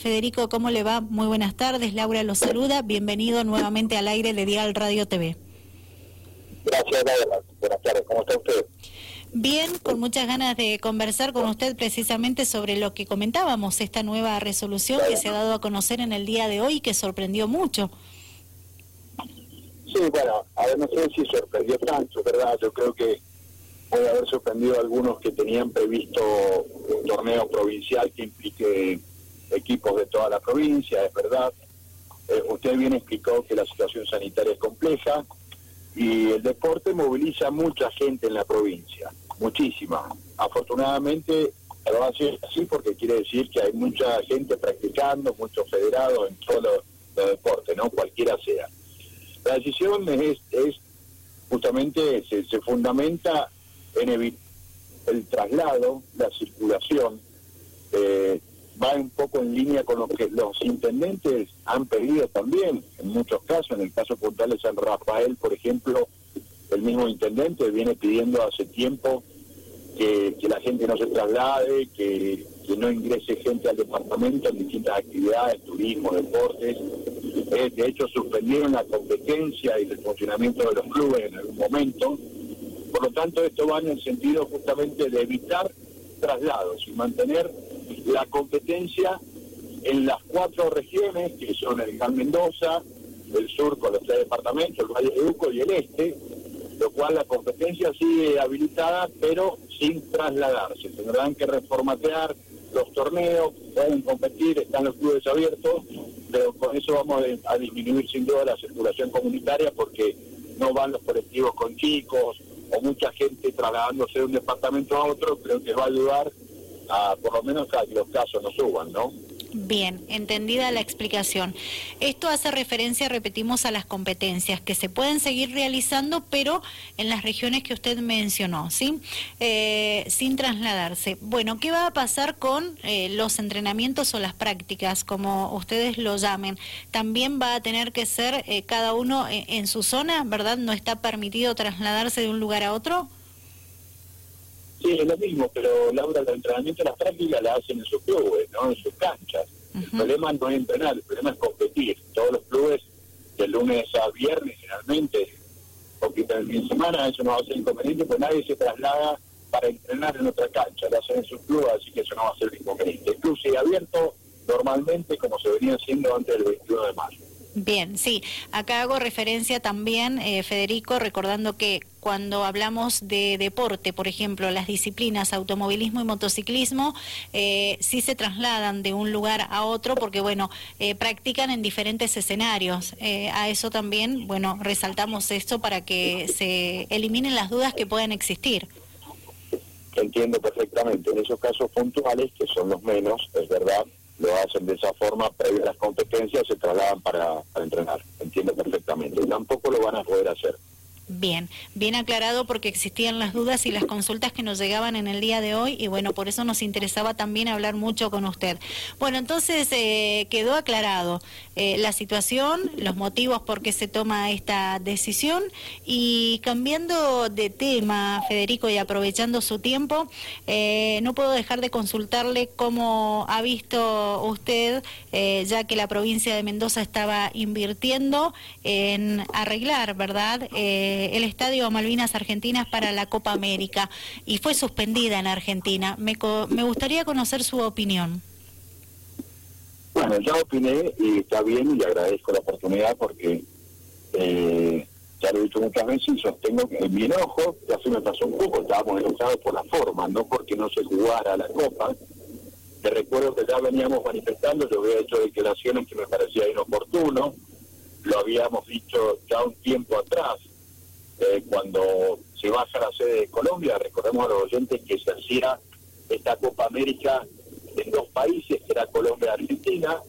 Federico, ¿cómo le va? Muy buenas tardes. Laura lo saluda. Bienvenido nuevamente al aire de Dial Radio TV. Gracias, Laura. Buenas tardes. ¿Cómo está usted? Bien, con muchas ganas de conversar con usted precisamente sobre lo que comentábamos, esta nueva resolución que se ha dado a conocer en el día de hoy y que sorprendió mucho. Sí, bueno, a ver, no sé si sorprendió tanto, ¿verdad? Yo creo que puede haber sorprendido a algunos que tenían previsto un torneo provincial que implique equipos de toda la provincia, es verdad. Eh, usted bien explicó que la situación sanitaria es compleja y el deporte moviliza mucha gente en la provincia, muchísima. Afortunadamente lo hace así porque quiere decir que hay mucha gente practicando, muchos federados en todos los deportes, ¿no? Cualquiera sea. La decisión es, es justamente, se, se fundamenta en evitar el traslado, la circulación, eh, va un poco en línea con lo que los intendentes han pedido también, en muchos casos, en el caso puntual de San Rafael, por ejemplo, el mismo intendente viene pidiendo hace tiempo que, la gente no se traslade, que, no ingrese gente al departamento en distintas actividades, turismo, deportes. Eh, de hecho, suspendieron la competencia y el funcionamiento de los clubes en algún momento. Por lo tanto, esto va en el sentido justamente de evitar traslados y mantener la competencia en las cuatro regiones, que son el Gran Mendoza, el sur con los tres departamentos, el Valle de Uco y el este, lo cual la competencia sigue habilitada, pero sin trasladarse. Tendrán que reformatear los torneos, pueden competir, están los clubes abiertos, pero con eso vamos a disminuir sin duda la circulación comunitaria porque no van los colectivos con chicos o mucha gente trasladándose de un departamento a otro, creo que va a ayudar por lo menos a que los casos no suban, ¿no? Bien, entendida la explicación. Esto hace referencia, repetimos, a las competencias que se pueden seguir realizando, pero en las regiones que usted mencionó, ¿sí? Eh, sin trasladarse. Bueno, ¿qué va a pasar con eh, los entrenamientos o las prácticas, como ustedes lo llamen? También va a tener que ser eh, cada uno en su zona, ¿verdad? ¿No está permitido trasladarse de un lugar a otro? Sí, es lo mismo, pero Laura, el entrenamiento, las prácticas la hacen en sus clubes, ¿no? En sus canchas. El problema no es entrenar, el problema es competir. Todos los clubes, de lunes a viernes, generalmente, poquito el fin de semana, eso no va a ser inconveniente, pues nadie se traslada para entrenar en otra cancha, lo hacen en sus clubes, así que eso no va a ser inconveniente. El club sigue abierto normalmente como se venía haciendo antes del 21 de mayo. Bien, sí. Acá hago referencia también, eh, Federico, recordando que cuando hablamos de deporte, por ejemplo, las disciplinas automovilismo y motociclismo, eh, sí se trasladan de un lugar a otro porque, bueno, eh, practican en diferentes escenarios. a eso también, bueno, resaltamos esto para que se eliminen las dudas que puedan existir. Entiendo perfectamente. En esos casos puntuales, que son los menos, es verdad, lo hacen de esa forma, previo a las competencias se trasladan para, para entrenar, entiendo perfectamente. Tampoco lo van a poder hacer. Bien, bien aclarado porque existían las dudas y las consultas que nos llegaban en el día de hoy y bueno, por eso nos interesaba también hablar mucho con usted. Bueno, entonces eh, quedó aclarado eh, la situación, los motivos por qué se toma esta decisión y cambiando de tema, Federico, y aprovechando su tiempo, eh, no puedo dejar de consultarle cómo ha visto usted, ya que la provincia de Mendoza estaba invirtiendo en arreglar, ¿verdad? El estadio Malvinas Argentinas para la Copa América y fue suspendida en Argentina. Me, me gustaría conocer su opinión. Bueno, ya opiné y está bien y agradezco la oportunidad porque eh, ya lo he dicho muchas veces y sostengo que mi enojo ya se me pasó un poco, estábamos enojados por la forma, no porque no se jugara la Copa. Te recuerdo que ya veníamos manifestando, yo había hecho declaraciones que me parecía inoportuno, lo habíamos dicho ya un tiempo atrás, eh, cuando se baja la sede de Colombia, recordemos a los oyentes que se hacía esta Copa América en dos países, que era Colombia y Argentina.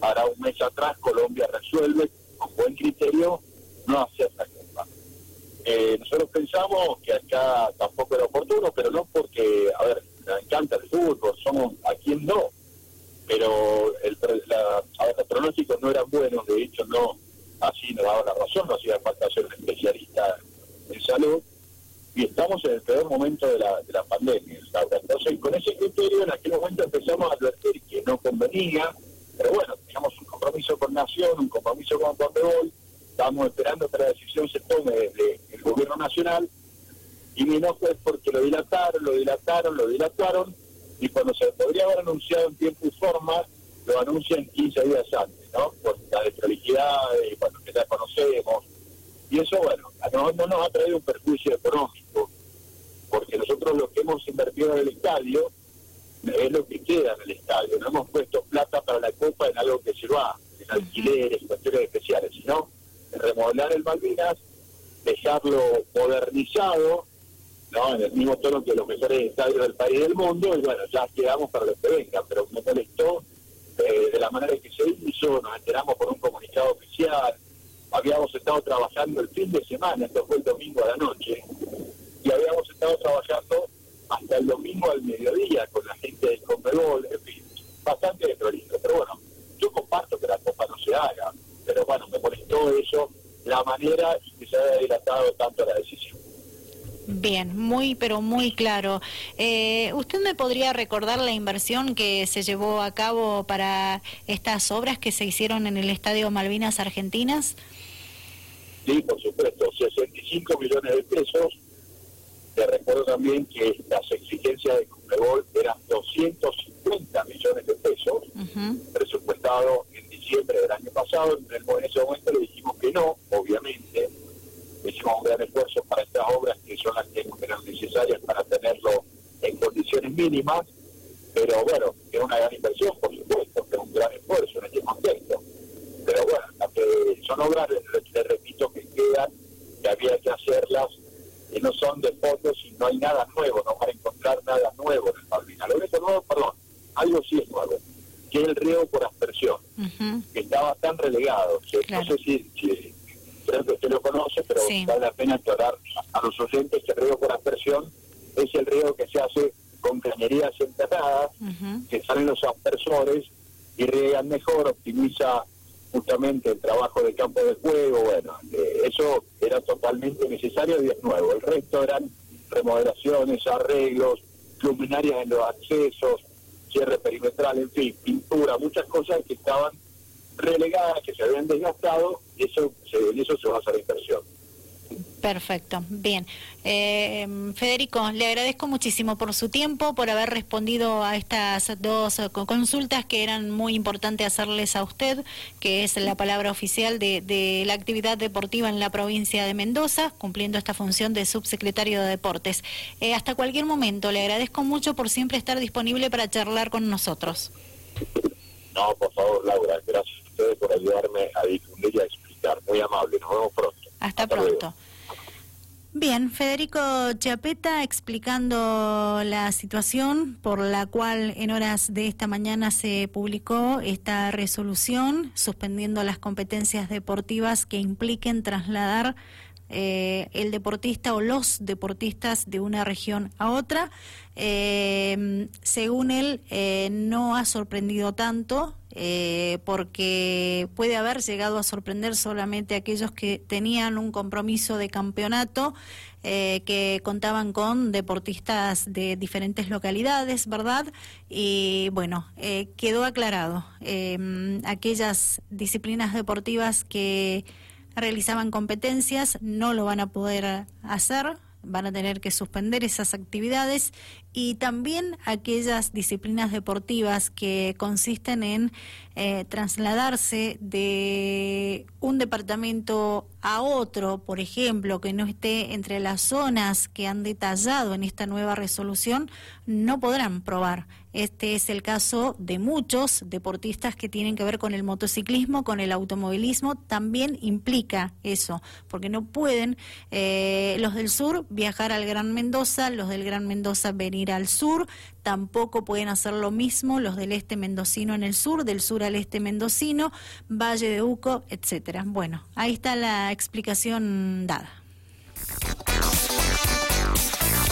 Ahora un mes atrás Colombia resuelve con buen criterio no hacer esta Copa. Eh, nosotros pensamos que acá tampoco era oportuno, pero no porque, a ver, me encanta el fútbol, somos a quien no, pero el, la, los pronósticos no eran buenos, de hecho no, así nos daba la razón, no hacía falta ser un especialista salud y estamos en el peor momento de la, de la pandemia. Entonces, con ese criterio, en aquel momento empezamos a advertir que no convenía Pero bueno, teníamos un compromiso con Nación, un compromiso con Conmebol, estábamos esperando que la decisión se tome desde el gobierno nacional, y mi enojo es porque lo dilataron, lo dilataron, lo dilataron, y cuando se podría haber anunciado en tiempo y forma, lo anuncian 15 días antes, ¿no? Por la desprolijidad, bueno, que ya conocemos. Y eso, bueno, no, no nos ha traído un perjuicio económico, porque nosotros lo que hemos invertido en el estadio es lo que queda en el estadio. No hemos puesto plata para la Copa en algo que sirva, en alquileres, cuestiones especiales, sino en remodelar el Malvinas, dejarlo modernizado, ¿no? en el mismo tono que los mejores estadios del país y del mundo, y bueno, ya quedamos para lo que venga, pero me molestó eh, de la manera que se hizo, nos enteramos por un comunicado oficial, habíamos trabajando el fin de semana, esto fue el domingo a la noche, y habíamos estado trabajando hasta el domingo al mediodía con la gente del Conmebol, en fin, bastante desprolijo. Pero bueno, yo comparto que la Copa no se haga, pero bueno, me molestó eso, la manera y que se haya dilatado tanto la decisión. Bien, muy pero muy claro. Eh, ¿Usted me podría recordar la inversión que se llevó a cabo para estas obras que se hicieron en el Estadio Malvinas Argentinas? Sí, por supuesto, 65 millones de pesos te recuerdo también que las exigencias de Conmebol eran 250 millones de pesos, presupuestado en diciembre del año pasado. En, ese momento le dijimos que no, obviamente. Hicimos un gran esfuerzo para estas obras que son las que eran necesarias para tenerlo en condiciones mínimas. Pero bueno, es una gran inversión, por supuesto, que es un gran esfuerzo en este contexto. Pero bueno, son obras, le repito, que quedan, que había que hacerlas que no son de fotos y no hay nada nuevo, no van a encontrar nada nuevo en el Malvinas. Lo único nuevo, perdón, algo sí es nuevo, que es el riego por aspersión, que estaba tan relegado, que no sé si, creo que usted lo conoce, pero vale la pena aclarar a los oyentes que el riego por aspersión es el riego que se hace con cañerías enterradas, que salen los aspersores y riegan mejor, optimiza justamente el trabajo de campo de juego, bueno, eh, eso era totalmente necesario y es nuevo. El resto eran remodelaciones, arreglos, luminarias en los accesos, cierre perimetral, en fin, pintura, muchas cosas que estaban relegadas, que se habían desgastado, y eso, en eso se basa la inversión. Perfecto, bien. Eh, Federico, le agradezco muchísimo por su tiempo, por haber respondido a estas dos consultas que eran muy importantes hacerles a usted, que es la palabra oficial de, la actividad deportiva en la provincia de Mendoza, cumpliendo esta función de subsecretario de Deportes. Eh, hasta cualquier momento, le agradezco mucho por siempre estar disponible para charlar con nosotros. No, por favor, Laura, gracias a ustedes por ayudarme a difundir y a explicar. Muy amable, nos vemos pronto. Hasta, pronto. Bien, Federico Chapeta explicando la situación por la cual en horas de esta mañana se publicó esta resolución suspendiendo las competencias deportivas que impliquen trasladar eh, el deportista o los deportistas de una región a otra. Eh, según él, eh, no ha sorprendido tanto porque puede haber llegado a sorprender solamente a aquellos que tenían un compromiso de campeonato. que contaban con deportistas de diferentes localidades, ¿verdad? Y bueno, quedó aclarado. aquellas disciplinas deportivas que realizaban competencias, no lo van a poder hacer, van a tener que suspender esas actividades y también aquellas disciplinas deportivas que consisten en eh, trasladarse de un departamento a otro, por ejemplo, que no esté entre las zonas que han detallado en esta nueva resolución, no podrán probar. Este es el caso de muchos deportistas que tienen que ver con el motociclismo, con el automovilismo, también implica eso, porque no pueden eh, los del sur viajar al Gran Mendoza, los del Gran Mendoza venir al sur, tampoco pueden hacer lo mismo los del este mendocino en el sur, del sur al este mendocino, Valle de Uco, etcétera. Bueno, ahí está explicación dada.